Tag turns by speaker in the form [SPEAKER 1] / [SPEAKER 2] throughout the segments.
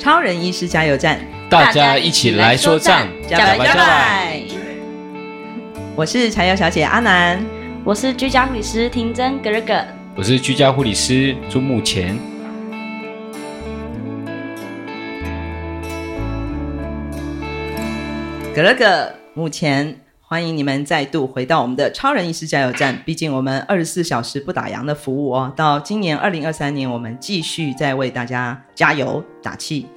[SPEAKER 1] 超人医师加油站，
[SPEAKER 2] 大家一起来说站，
[SPEAKER 1] 加油加油！我是柴油小姐阿南，
[SPEAKER 3] 我是居家护理师婷珍格尔格，
[SPEAKER 2] 我是居家护理师朱木前。
[SPEAKER 1] 格尔格，目前欢迎你们再度回到我们的超人医师加油站。毕竟我们二十四小时不打烊的服务哦，到今年二零二三年，我们继续在为大家加油打气。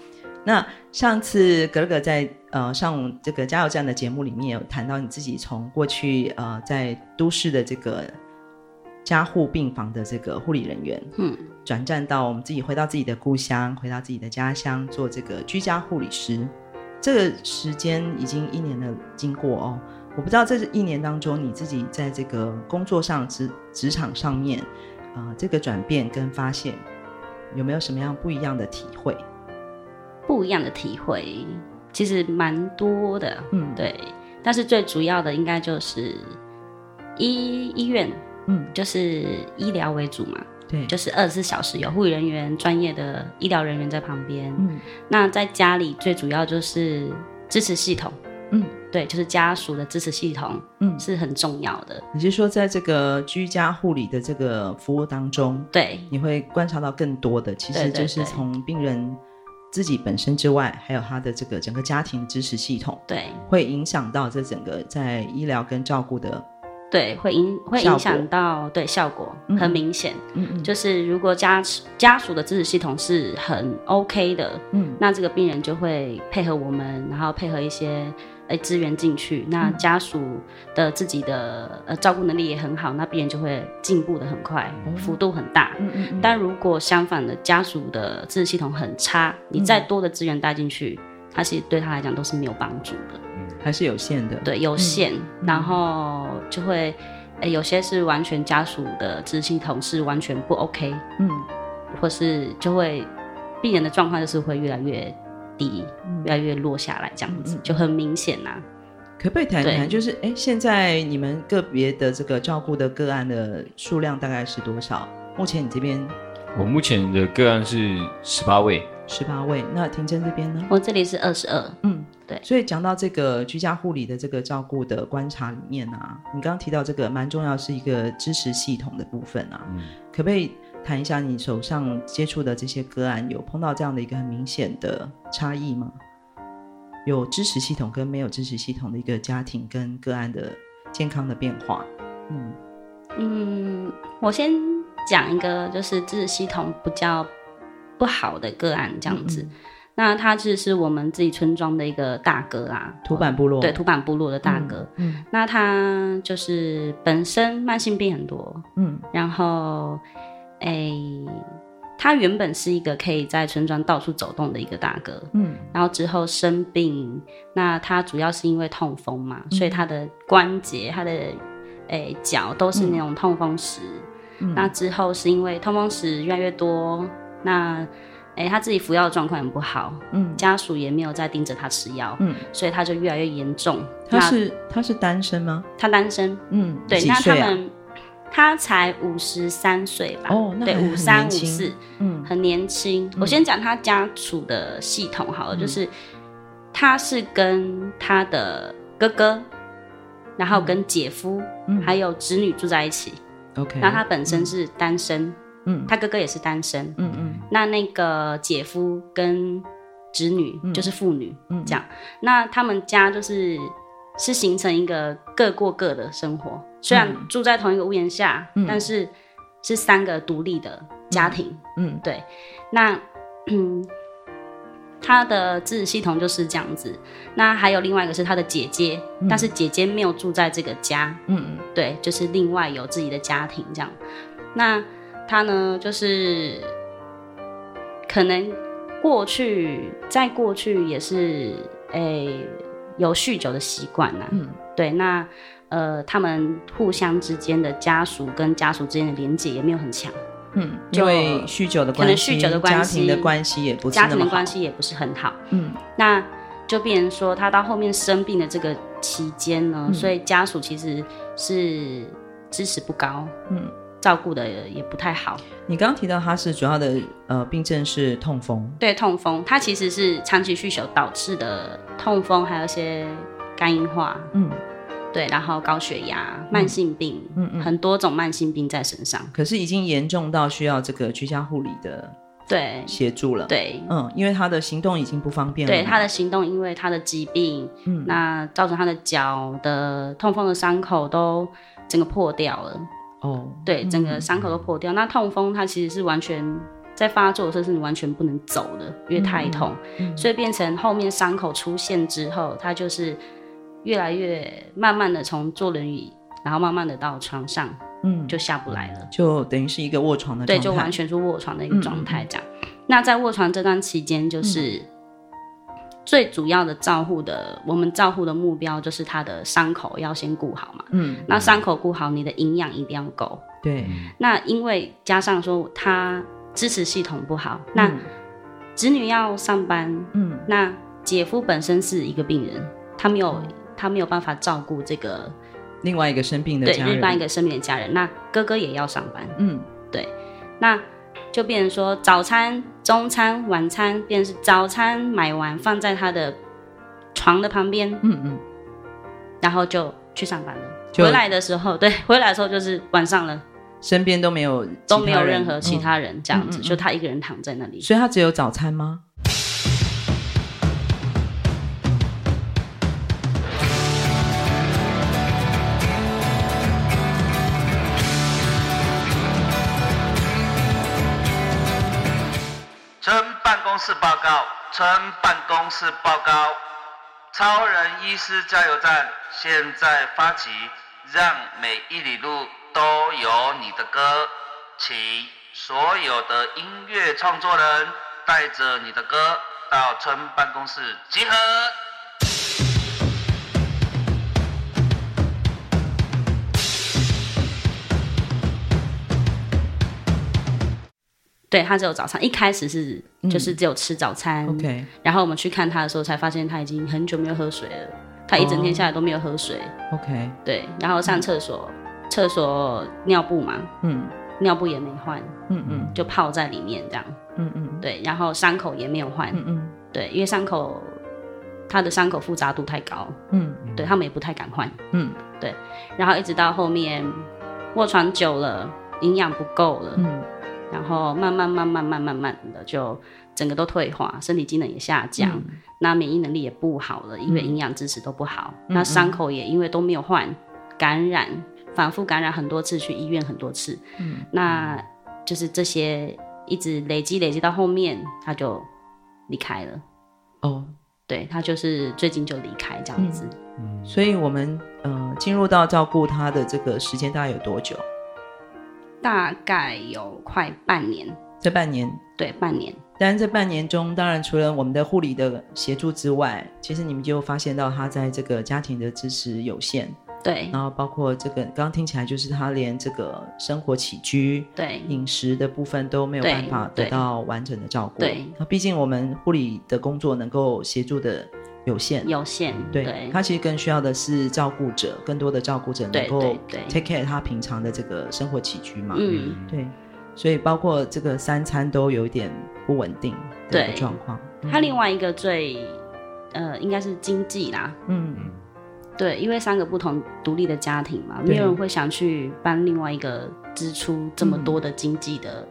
[SPEAKER 1] 那上次格格在呃上这个加油站的节目里面有谈到你自己从过去呃在都市的这个加护病房的这个护理人员，嗯，转战到我们自己回到自己的故乡，回到自己的家乡做这个居家护理师。这个时间已经一年的经过哦，我不知道这一年当中你自己在这个工作上职职场上面啊、呃、这个转变跟发现有没有什么样不一样的体会？
[SPEAKER 3] 不一样的体会，其实蛮多的，嗯，对。但是最主要的应该就是医医院，嗯，就是医疗为主嘛，对，就是二十四小时有护理人员、专业的医疗人员在旁边。嗯，那在家里最主要就是支持系统，嗯，对，就是家属的支持系统，嗯，是很重要的。
[SPEAKER 1] 你是说，在这个居家护理的这个服务当中，
[SPEAKER 3] 对，
[SPEAKER 1] 你会观察到更多的，其实就是从病人。自己本身之外，还有他的这个整个家庭支持系统，
[SPEAKER 3] 对，会
[SPEAKER 1] 影响到这整个在医疗跟照顾的，
[SPEAKER 3] 对，会影会影响到对效果很明显，嗯嗯，就是如果家家属的支持系统是很 OK 的，嗯，那这个病人就会配合我们，然后配合一些。哎，资源进去，那家属的自己的、嗯、呃照顾能力也很好，那病人就会进步的很快，嗯、幅度很大。嗯嗯，嗯。但如果相反的，家属的支持系统很差，你再多的资源带进去，它其实对他来讲都是没有帮助的，
[SPEAKER 1] 嗯，还是有限的。
[SPEAKER 3] 对，有限，嗯、然后就会，哎，有些是完全家属的支持系统是完全不 OK，嗯，或是就会病人的状况就是会越来越。低，越来越落下来，这样子、嗯、就很明显呐、啊。
[SPEAKER 1] 可不可以谈谈？就是哎，现在你们个别的这个照顾的个案的数量大概是多少？目前你这边，
[SPEAKER 2] 我目前的个案是十八位，
[SPEAKER 1] 十八位。那婷珍这边呢？
[SPEAKER 3] 我这里是二十二。嗯，对。
[SPEAKER 1] 所以讲到这个居家护理的这个照顾的观察里面啊，你刚刚提到这个蛮重要，是一个支持系统的部分啊。嗯，可不可以？谈一下你手上接触的这些个案，有碰到这样的一个很明显的差异吗？有支持系统跟没有支持系统的一个家庭跟个案的健康的变化。嗯
[SPEAKER 3] 嗯，我先讲一个就是支持系统比较不好的个案这样子。嗯嗯，那他就是我们自己村庄的一个大哥啊，
[SPEAKER 1] 土板部落。
[SPEAKER 3] 对，土板部落的大哥。嗯，嗯，那他就是本身慢性病很多。嗯，然后。哎，他原本是一个可以在村庄到处走动的一个大哥，嗯，然后之后生病，那他主要是因为痛风嘛，嗯、所以他的关节、他的哎脚都是那种痛风石。嗯、那之后是因为痛风石越来越多，那哎他自己服药的状况很不好，嗯，家属也没有再盯着他吃药，嗯，所以他就越来越严重。
[SPEAKER 1] 他是他是单身吗？
[SPEAKER 3] 他单身，嗯，对，啊、那他们。他才五十三岁吧？哦，对，五三五四，嗯，很年轻。我先讲他家属的系统好了，就是他是跟他的哥哥，然后跟姐夫，还有侄女住在一起。OK，那他本身是单身，嗯，他哥哥也是单身，嗯嗯。那那个姐夫跟侄女、嗯、就是父女，嗯，这样。那他们家就是是形成一个各过各的生活，虽然住在同一个屋檐下，嗯、但是是三个独立的家庭，嗯，嗯。对。那嗯。他的支持系统就是这样子，那还有另外一个是他的姐姐，嗯、但是姐姐没有住在这个家，嗯嗯，对，就是另外有自己的家庭这样。那他呢，就是可能过去在过去也是诶、欸、有酗酒的习惯呐，嗯，对，那呃他们互相之间的家属跟家属之间的连结也没有很强。
[SPEAKER 1] 嗯，因为酗酒的关系，可能酗酒的关系，家庭的关系也不
[SPEAKER 3] 家庭的关系也不是很好。嗯，那就变成说，他到后面生病的这个期间呢，嗯、所以家属其实是支持不高，嗯，照顾的也不太好。
[SPEAKER 1] 你刚刚提到他是主要的呃病症是痛风，
[SPEAKER 3] 对，痛风，他其实是长期酗酒导致的痛风，还有一些肝硬化，嗯。对，然后高血压、慢性病，嗯嗯，很多种慢性病在身上。
[SPEAKER 1] 可是已经严重到需要这个居家护理的对协助了。
[SPEAKER 3] 对，
[SPEAKER 1] 嗯，因为他的行动已经不方便了。
[SPEAKER 3] 对，他的行动，因为他的疾病，嗯，那造成他的脚的痛风的伤口都整个破掉了。哦，对，整个伤口都破掉。嗯、那痛风它其实是完全在发作的时候是你完全不能走的，因为太痛，所以变成后面伤口出现之后，它就是。越来越慢慢的从坐轮椅，然后慢慢的到床上，嗯，就下不来了，
[SPEAKER 1] 就等于是一个卧床的状态，
[SPEAKER 3] 对，就完全是卧床的一个状态这样。嗯、那在卧床这段期间，就是、嗯、最主要的照护的，我们照护的目标就是他的伤口要先顾好嘛，嗯，那伤口顾好，你的营养一定要够，
[SPEAKER 1] 对。
[SPEAKER 3] 那因为加上说他支持系统不好，那子女要上班，嗯，那姐夫本身是一个病人，他没有。嗯他没有办法照顾这个
[SPEAKER 1] 另外一个生病的家人，
[SPEAKER 3] 对，另外一个生病的家人。那哥哥也要上班，嗯，对，那就变成说早餐、中餐、晚餐，变成是早餐买完放在他的床的旁边，嗯嗯，然后就去上班了。回来的时候，对，回来的时候就是晚上了，
[SPEAKER 1] 身边都没有
[SPEAKER 3] 都没有任何其他人，这样子，嗯、就他一个人躺在那里。
[SPEAKER 1] 所以他只有早餐
[SPEAKER 4] 吗？是报告，村办公室报告，超人医师加油站现在发起，让每一里路都有你的歌，请所有的音乐创作人带着你的歌到村办公室集合。
[SPEAKER 3] 对，他只有早餐，一开始是、嗯、就是只有吃早餐。OK，然后我们去看他的时候，才发现他已经很久没有喝水了。他一整天下来都没有喝水。Oh, OK，对，然后上厕所，嗯、厕所尿布嘛，嗯，尿布也没换，嗯嗯，就泡在里面这样，嗯嗯，对，然后伤口也没有换，嗯嗯，对，因为伤口他的伤口复杂度太高，嗯，对他们也不太敢换，嗯，对，然后一直到后面卧床久了，营养不够了，嗯。然后慢慢慢慢慢慢慢的就整个都退化，身体机能也下降，嗯、那免疫能力也不好了，因为营养支持都不好，嗯、那伤口也因为都没有换，感染反复感染很多次，去医院很多次，嗯，那就是这些一直累积累积到后面他就离开了，哦，对他就是最近就离开这样子，
[SPEAKER 1] 嗯，所以我们呃进入到照顾他的这个时间大概有多久？
[SPEAKER 3] 大概有快半年，
[SPEAKER 1] 这半年
[SPEAKER 3] 对半年。
[SPEAKER 1] 但这半年中，当然除了我们的护理的协助之外，其实你们就发现到他在这个家庭的支持有限，
[SPEAKER 3] 对。
[SPEAKER 1] 然后包括这个，刚刚听起来就是他连这个生活起居、对饮食的部分都没有办法得到完整的照顾。对，那毕竟我们护理的工作能够协助的。有限，
[SPEAKER 3] 有限，
[SPEAKER 1] 对，
[SPEAKER 3] 对。
[SPEAKER 1] 他其实更需要的是照顾者，更多的照顾者能够 take care 他平常的这个生活起居嘛，嗯，对，所以包括这个三餐都有一点不稳定的状况。
[SPEAKER 3] 他另外一个最，呃，应该是经济啦，嗯，对，因为三个不同独立的家庭嘛，没有人会想去搬另外一个支出这么多的经济的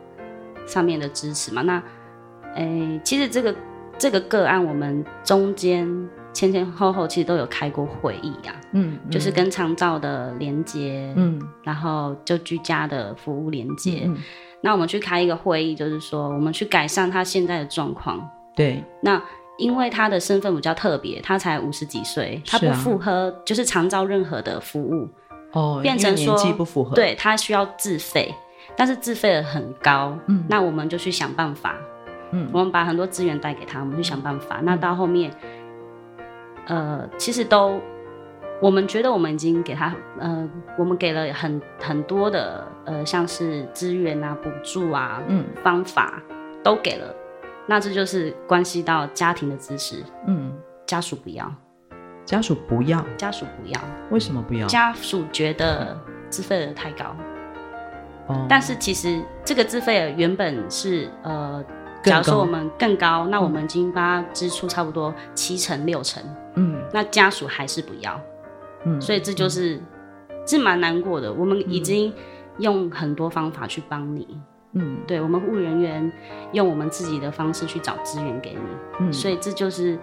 [SPEAKER 3] 上面的支持嘛。那，哎，其实这个这个个案，我们中间前前后后其实都有开过会议呀、啊，嗯，就是跟长照的连接，嗯，然后就居家的服务连接。嗯，那我们去开一个会议，就是说我们去改善他现在的状况。
[SPEAKER 1] 对，
[SPEAKER 3] 那因为他的身份比较特别，他才五十几岁，他不符合就是长照任何的服务。
[SPEAKER 1] 哦，
[SPEAKER 3] 变成说
[SPEAKER 1] 年纪不符合，
[SPEAKER 3] 对，他需要自费，但是自费的很高，嗯，那我们就去想办法，嗯，我们把很多资源带给他，我们去想办法，嗯，那到后面，呃，其实都，我们觉得我们已经给他，呃，我们给了很很多的，呃，像是资源啊、补助啊，嗯，方法都给了，那这就是关系到家庭的支持，嗯，家属不要。
[SPEAKER 1] 家属不要，
[SPEAKER 3] 家属不要，
[SPEAKER 1] 为什么不要？
[SPEAKER 3] 家属觉得自费额太高。哦，但是其实这个自费额原本是呃，假如说我们更高，那我们已经发支出差不多七成六成。嗯，那家属还是不要。嗯，所以这就是是蛮难过的。我们已经用很多方法去帮你。嗯，对，我们护理人员用我们自己的方式去找资源给你。嗯，所以这就是。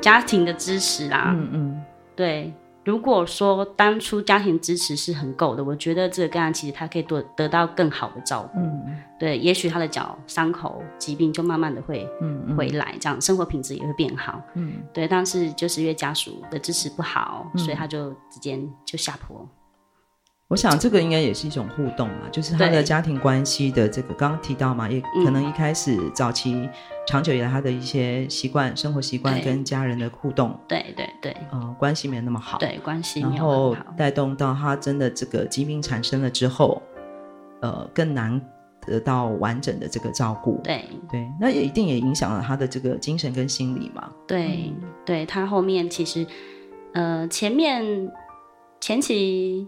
[SPEAKER 3] 家庭的支持啦，嗯嗯，对。如果说当初家庭支持是很够的，我觉得这个个案其实他可以得得到更好的照顾。嗯，对，也许他的脚伤口疾病就慢慢的会回来，嗯嗯，这样生活品质也会变好。嗯，对。但是就是因为家属的支持不好，嗯，所以他就直接就下坡。
[SPEAKER 1] 我想这个应该也是一种互动嘛，就是他的家庭关系的这个，刚刚提到嘛，也可能一开始早期长久以来他的一些习惯、生活习惯跟家人的互动，
[SPEAKER 3] 对对对，
[SPEAKER 1] 呃，关系没有那么好，
[SPEAKER 3] 对关系然
[SPEAKER 1] 后带动到他真的这个疾病产生了之后，呃，更难得到完整的这个照顾，
[SPEAKER 3] 对。
[SPEAKER 1] 对，那也一定也影响了他的这个精神跟心理嘛，
[SPEAKER 3] 对、嗯、对，他后面其实，呃，前面前期。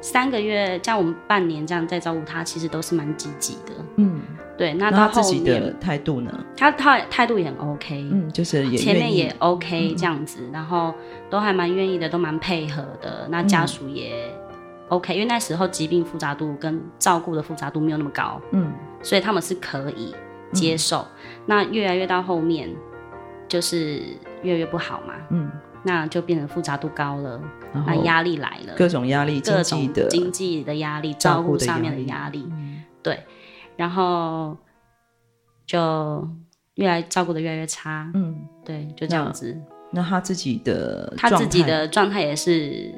[SPEAKER 3] 三个月，像我们半年这样在照顾他，其实都是蛮积极的。嗯，对。那他
[SPEAKER 1] 自己的态度呢？
[SPEAKER 3] 他他态度也很 OK。
[SPEAKER 1] 嗯，就是也
[SPEAKER 3] 前面也 OK 这样子，嗯、然后都还蛮愿意的，都蛮配合的。那家属也 OK，、嗯、因为那时候疾病复杂度跟照顾的复杂度没有那么高。嗯，所以他们是可以接受。嗯、那越来越到后面，就是越来越不好嘛。嗯。那就变成复杂度高了，那压力来了，
[SPEAKER 1] 各种压力，
[SPEAKER 3] 各种经济的压力，照顾上面的压力，嗯，对，然后就越来照顾的越来越差，嗯，对，就这样子。
[SPEAKER 1] 那，那他自己的
[SPEAKER 3] 他自己的状态也是，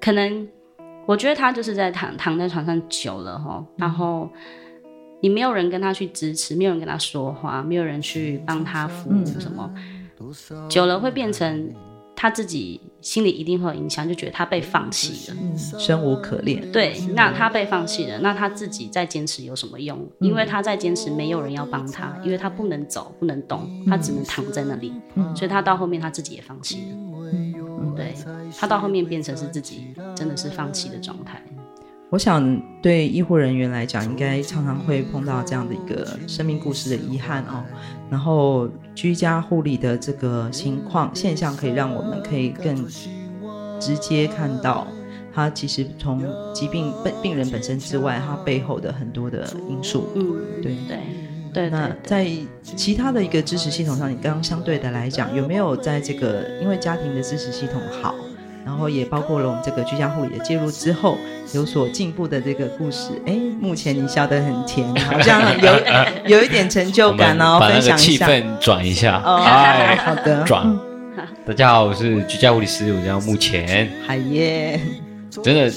[SPEAKER 3] 可能我觉得他就是在躺躺在床上久了哈，然后你没有人跟他去支持，没有人跟他说话，没有人去帮他服务什么。嗯久了会变成他自己心里一定会有影响，就觉得他被放弃了，
[SPEAKER 1] 嗯，生无可恋。
[SPEAKER 3] 对，那他被放弃了，那他自己再坚持有什么用？因为他在坚持，没有人要帮他，因为他不能走，不能动，他只能躺在那里。嗯，所以他到后面他自己也放弃了。嗯，对，他到后面变成是自己真的是放弃的状态。
[SPEAKER 1] 我想，对医护人员来讲，应该常常会碰到这样的一个生命故事的遗憾哦。然后，居家护理的这个情况现象，可以让我们可以更直接看到，它其实从疾病本病人本身之外，它背后的很多的因素。嗯，对对对。那在其他的一个支持系统上，你刚刚相对的来讲，有没有在这个因为家庭的支持系统好？然后也包括了我们这个居家护理的介入之后有所进步的这个故事。哎，目前你笑得很甜，好像有有一点成就感哦。
[SPEAKER 2] 把那个气氛转一下。
[SPEAKER 1] 哦，哎、好的。
[SPEAKER 2] 转。大家好，我是居家护理师，我叫目前。
[SPEAKER 1] 海耶。
[SPEAKER 2] 真的，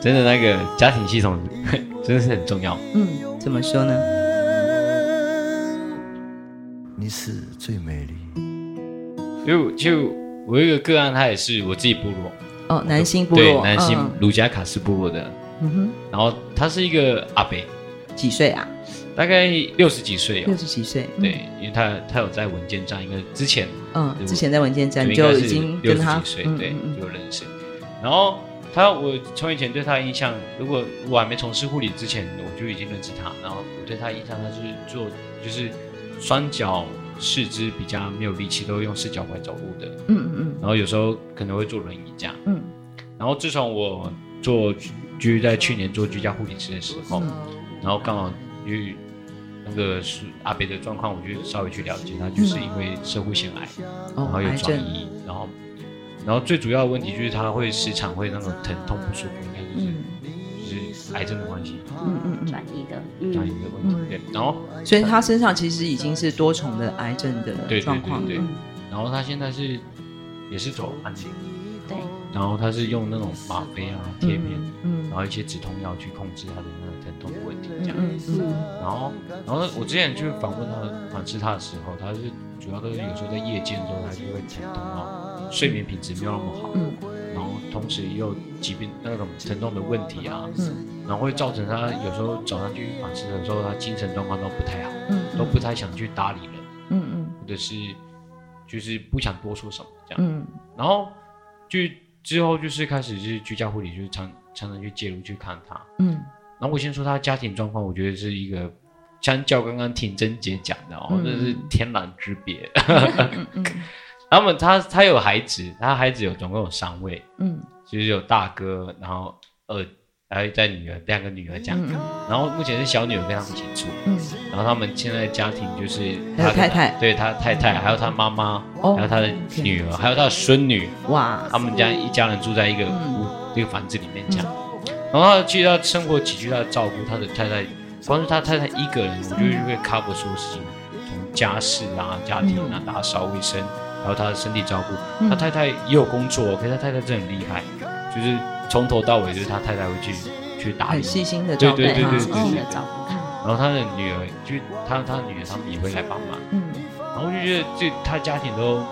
[SPEAKER 2] 真的那个家庭系统 真的是很重要。
[SPEAKER 1] 嗯，怎么说呢？
[SPEAKER 5] 你是最美丽。
[SPEAKER 2] 就就。我有一个个案，他也是我自己部落
[SPEAKER 1] 哦，南星部落，
[SPEAKER 2] 对，南星卢加卡斯部落的。嗯哼，然后他是一个阿伯，
[SPEAKER 1] 几岁啊？
[SPEAKER 2] 大概六十几岁哦，
[SPEAKER 1] 六十几岁。
[SPEAKER 2] 对，因为他他有在文件站，因为之前
[SPEAKER 1] 嗯，之前在文件站就已经跟他
[SPEAKER 2] 六十几岁，对，有认识。然后他，我从以前对他的印象，如果我还没从事护理之前，我就已经认识他。然后我对他印象，他是做就是双脚。四肢比较没有力气，都用四脚拐走路的。嗯嗯嗯。然后有时候可能会坐轮椅这样。嗯。然后自从我做居在去年做居家护理师的时候，嗯、然后刚好去那个是阿北的状况，我就稍微去了解他，就是因为社会腺癌，然后有转移，然后然后最主要的问题就是他会时常会那种疼痛不舒服，应该就是癌症的关系，
[SPEAKER 3] 嗯嗯转移的。
[SPEAKER 2] 转移的问题，对，然后
[SPEAKER 1] 所以他身上其实已经是多重的癌症的状况，
[SPEAKER 2] 对，然后他现在是也是走安静，
[SPEAKER 3] 对，
[SPEAKER 2] 然后他是用那种吗啡啊贴片，嗯，然后一些止痛药去控制他的那个疼痛的问题，这样，嗯，然后然后我之前去访问他访视他的时候，他是主要都是有时候在夜间的时候他就会疼痛啊，睡眠品质没有那么好，嗯，同时也有疾病那种疼痛的问题啊，嗯，然后会造成他有时候早上去访视的时候，他精神状况都不太好，嗯，都不太想去搭理人，嗯嗯，或者是就是不想多说什么这样，嗯，然后就。之后就是开始就是居家护理，就是常常常去介入去看他。嗯，然后我先说他家庭状况，我觉得是一个相较刚刚婷珍姐讲的哦，那、嗯、是天壤之别。嗯 嗯、他们他他有孩子，他孩子有总共有三位，嗯，就是有大哥，然后二。还有在女儿，两个女儿这样，然后目前是小女儿跟他们一起住，嗯，然后他们现在家庭就是
[SPEAKER 1] 他太太，
[SPEAKER 2] 对他太太，还有他妈妈，还有他的女儿，还有他的孙女，哇，他们家一家人住在一个屋，一个房子里面这样，然后其实他生活起居，他的照顾他的太太，光是他太太一个人，我觉得就会 cover 所有事情，从家事啊、家庭啊、打扫卫生，还有他的身体照顾，他太太也有工作，可是他太太真的很厉害，就是。从头到尾就是他太太会去去打理，
[SPEAKER 1] 很细心的照
[SPEAKER 2] 顾对，对对对对。然后他的女儿，就他他女儿，他们也会来帮忙。嗯。然后就觉得这他家庭都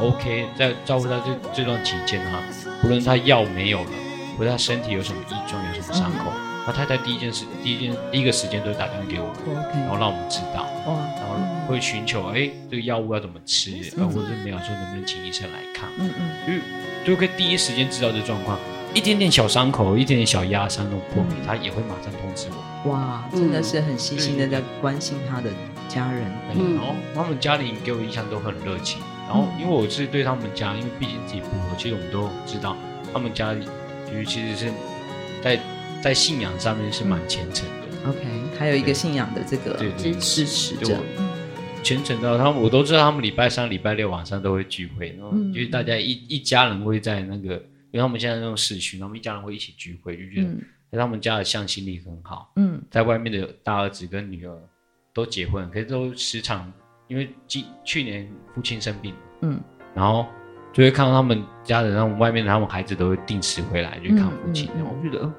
[SPEAKER 2] OK，在照顾他这这段期间哈，不论他药没有了，或者他身体有什么异状，有什么伤口，他太太第一件事，第一件第一个时间都会打电话给我们，然后让我们知道，然后会寻求哎这个药物要怎么吃，或者是没有说能不能请医生来看，嗯嗯，就就可以第一时间知道这状况。一点点小伤口，一点点小压伤，那种破皮，他也会马上通知我。
[SPEAKER 1] 哇，真的是很细心的在关心他的家人。
[SPEAKER 2] 然后他们家里给我印象都很热情。然后因为我是对他们家，因为毕竟自己不合，其实我们都知道他们家里就是其实是在在信仰上面是蛮虔诚的。
[SPEAKER 1] OK，还有一个信仰的这个支持者，
[SPEAKER 2] 虔诚到他们我都知道，他们礼拜三、礼拜六晚上都会聚会，然后就是大家一一家人会在那个。因为他们现在那种市区，他们一家人会一起聚会，就觉得他们家的向心力很好。嗯，在外面的大儿子跟女儿都结婚，可是都时常因为今去年父亲生病，嗯，然后就会看到他们家人那种外面的他们孩子都会定时回来去看父亲。然后我觉得这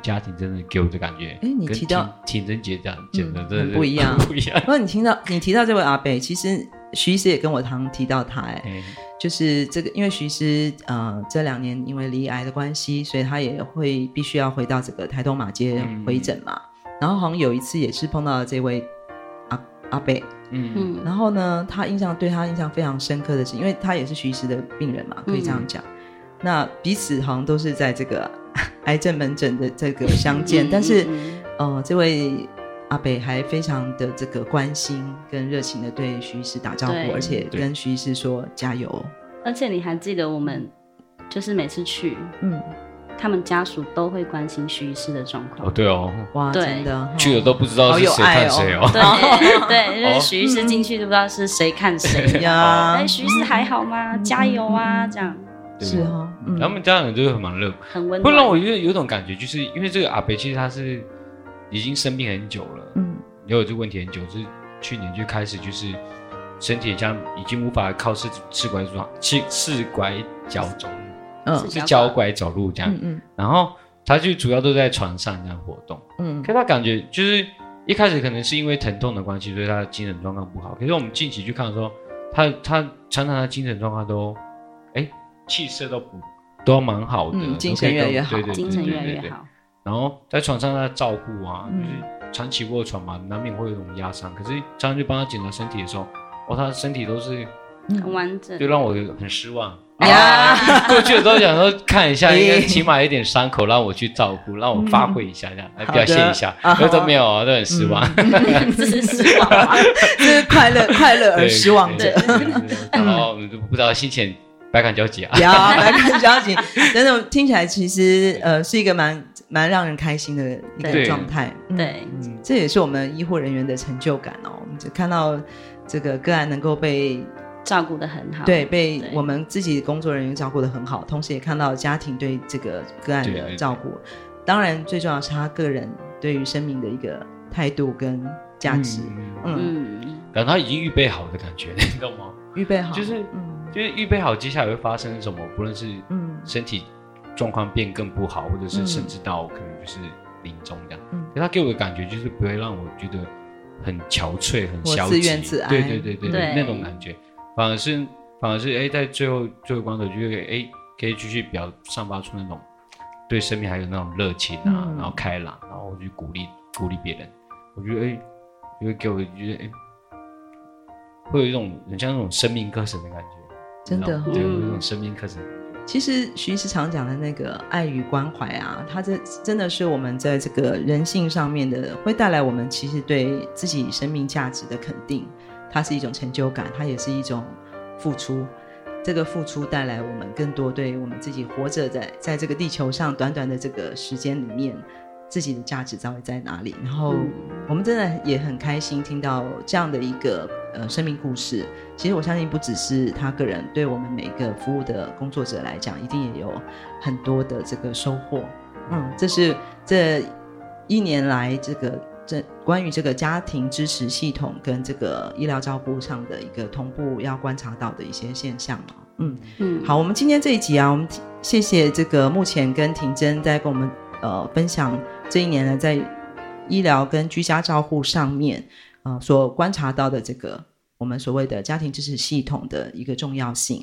[SPEAKER 2] 家庭真的给我的感觉，哎，你提到情人节这样简直真的
[SPEAKER 1] 不一样，不一样。不过你听到你提到这位阿贝，其实徐医师也跟我常提到他，哎。就是这个，因为徐医师呃这两年因为离癌的关系，所以他也会必须要回到这个台东马街回诊嘛。嗯、然后好像有一次也是碰到了这位阿阿贝，嗯嗯。然后呢，他印象对他印象非常深刻的是，因为他也是徐医师的病人嘛，可以这样讲。嗯、那彼此好像都是在这个 癌症门诊的这个相见，嗯、但是呃这位。阿北还非常的这个关心跟热情的对徐医师打招呼，而且跟徐医师说加油。
[SPEAKER 3] 而且你还记得我们就是每次去，嗯，他们家属都会关心徐医师的状况。
[SPEAKER 2] 哦，对哦，
[SPEAKER 1] 哇，真的
[SPEAKER 2] 去了都不知道是谁看谁哦。
[SPEAKER 3] 对 对，因为徐医师进去都不知道是谁看谁呀。哎，徐医师还好吗？加油啊，这样。
[SPEAKER 1] 是哈，
[SPEAKER 2] 他们家人就是很忙乐，
[SPEAKER 3] 很温暖。
[SPEAKER 2] 会让我有有种感觉，就是因为这个阿北其实他是。已经生病很久了，嗯，也有这个问题很久，是去年就开始，就是身体像已经无法靠四四拐走，四四拐脚走，嗯，是脚拐走路这样，嗯嗯，然后他就主要都在床上这样活动，嗯，可他感觉就是一开始可能是因为疼痛的关系，所以他的精神状况不好。可是我们近期去看的时候，他他常常他精神状况都，哎，气色都不都蛮好的，
[SPEAKER 1] 精神越来越好，
[SPEAKER 3] 精神越来越好。
[SPEAKER 2] 然后在床上他照顾啊，就是长期卧床嘛，难免会有一种压伤。可是常常去帮他检查身体的时候，哦，他的身体都是
[SPEAKER 3] 很完整，
[SPEAKER 2] 就让我很失望。呀，过去的时候想说看一下，应该起码有点伤口，让我去照顾，让我发挥一下，这样来表现一下。可是都没有啊，都很失望。
[SPEAKER 3] 这是失望？
[SPEAKER 1] 这是快乐快乐而失望的。
[SPEAKER 2] 然后不知道心情百感交集啊。
[SPEAKER 1] 呀，百感交集，真的听起来其实呃是一个蛮。蛮让人开心的一个状态。
[SPEAKER 3] 对，
[SPEAKER 1] 嗯，这也是我们医护人员的成就感哦。我们就看到这个个案能够被
[SPEAKER 3] 照顾的很好，
[SPEAKER 1] 对，被我们自己工作人员照顾的很好，同时也看到家庭对这个个案的照顾。当然，最重要是他个人对于生命的一个态度跟价值。嗯，
[SPEAKER 2] 感觉他已经预备好的感觉，你懂吗？
[SPEAKER 1] 预备好，
[SPEAKER 2] 就是，嗯，就是预备好接下来会发生什么，不论是嗯身体状况变更不好，或者是甚至到可能就是临终这样。嗯，他给我的感觉就是不会让我觉得很憔悴、很消极，
[SPEAKER 1] 自怨自艾。
[SPEAKER 2] 对对对对对，那种感觉，反而是反而是哎，在最后最后关头，就会哎可以继续表散发出那种。对生命还有那种热情啊，嗯、然后开朗，然后去鼓励鼓励别人。我觉得哎，因为给我觉得哎，会有一种很像那种生命课程的感觉，
[SPEAKER 1] 真的、哦，
[SPEAKER 2] 对，有一种生命课程。
[SPEAKER 1] 其实徐医师常讲的那个爱与关怀啊，它这真的是我们在这个人性上面的，会带来我们其实对自己生命价值的肯定。它是一种成就感，它也是一种付出。这个付出带来我们更多对我们自己活着在在这个地球上短短的这个时间里面，自己的价值到底在哪里？然后我们真的也很开心听到这样的一个呃生命故事。其实我相信不只是他个人，对我们每一个服务的工作者来讲，一定也有很多的这个收获。嗯，这是这一年来这个。这关于这个家庭支持系统跟这个医疗照顾上的一个同步要观察到的一些现象嘛，嗯嗯，好，我们今天这一集啊，我们谢谢这个目前跟婷珍在跟我们呃分享这一年呢，在医疗跟居家照护上面呃所观察到的这个我们所谓的家庭支持系统的一个重要性。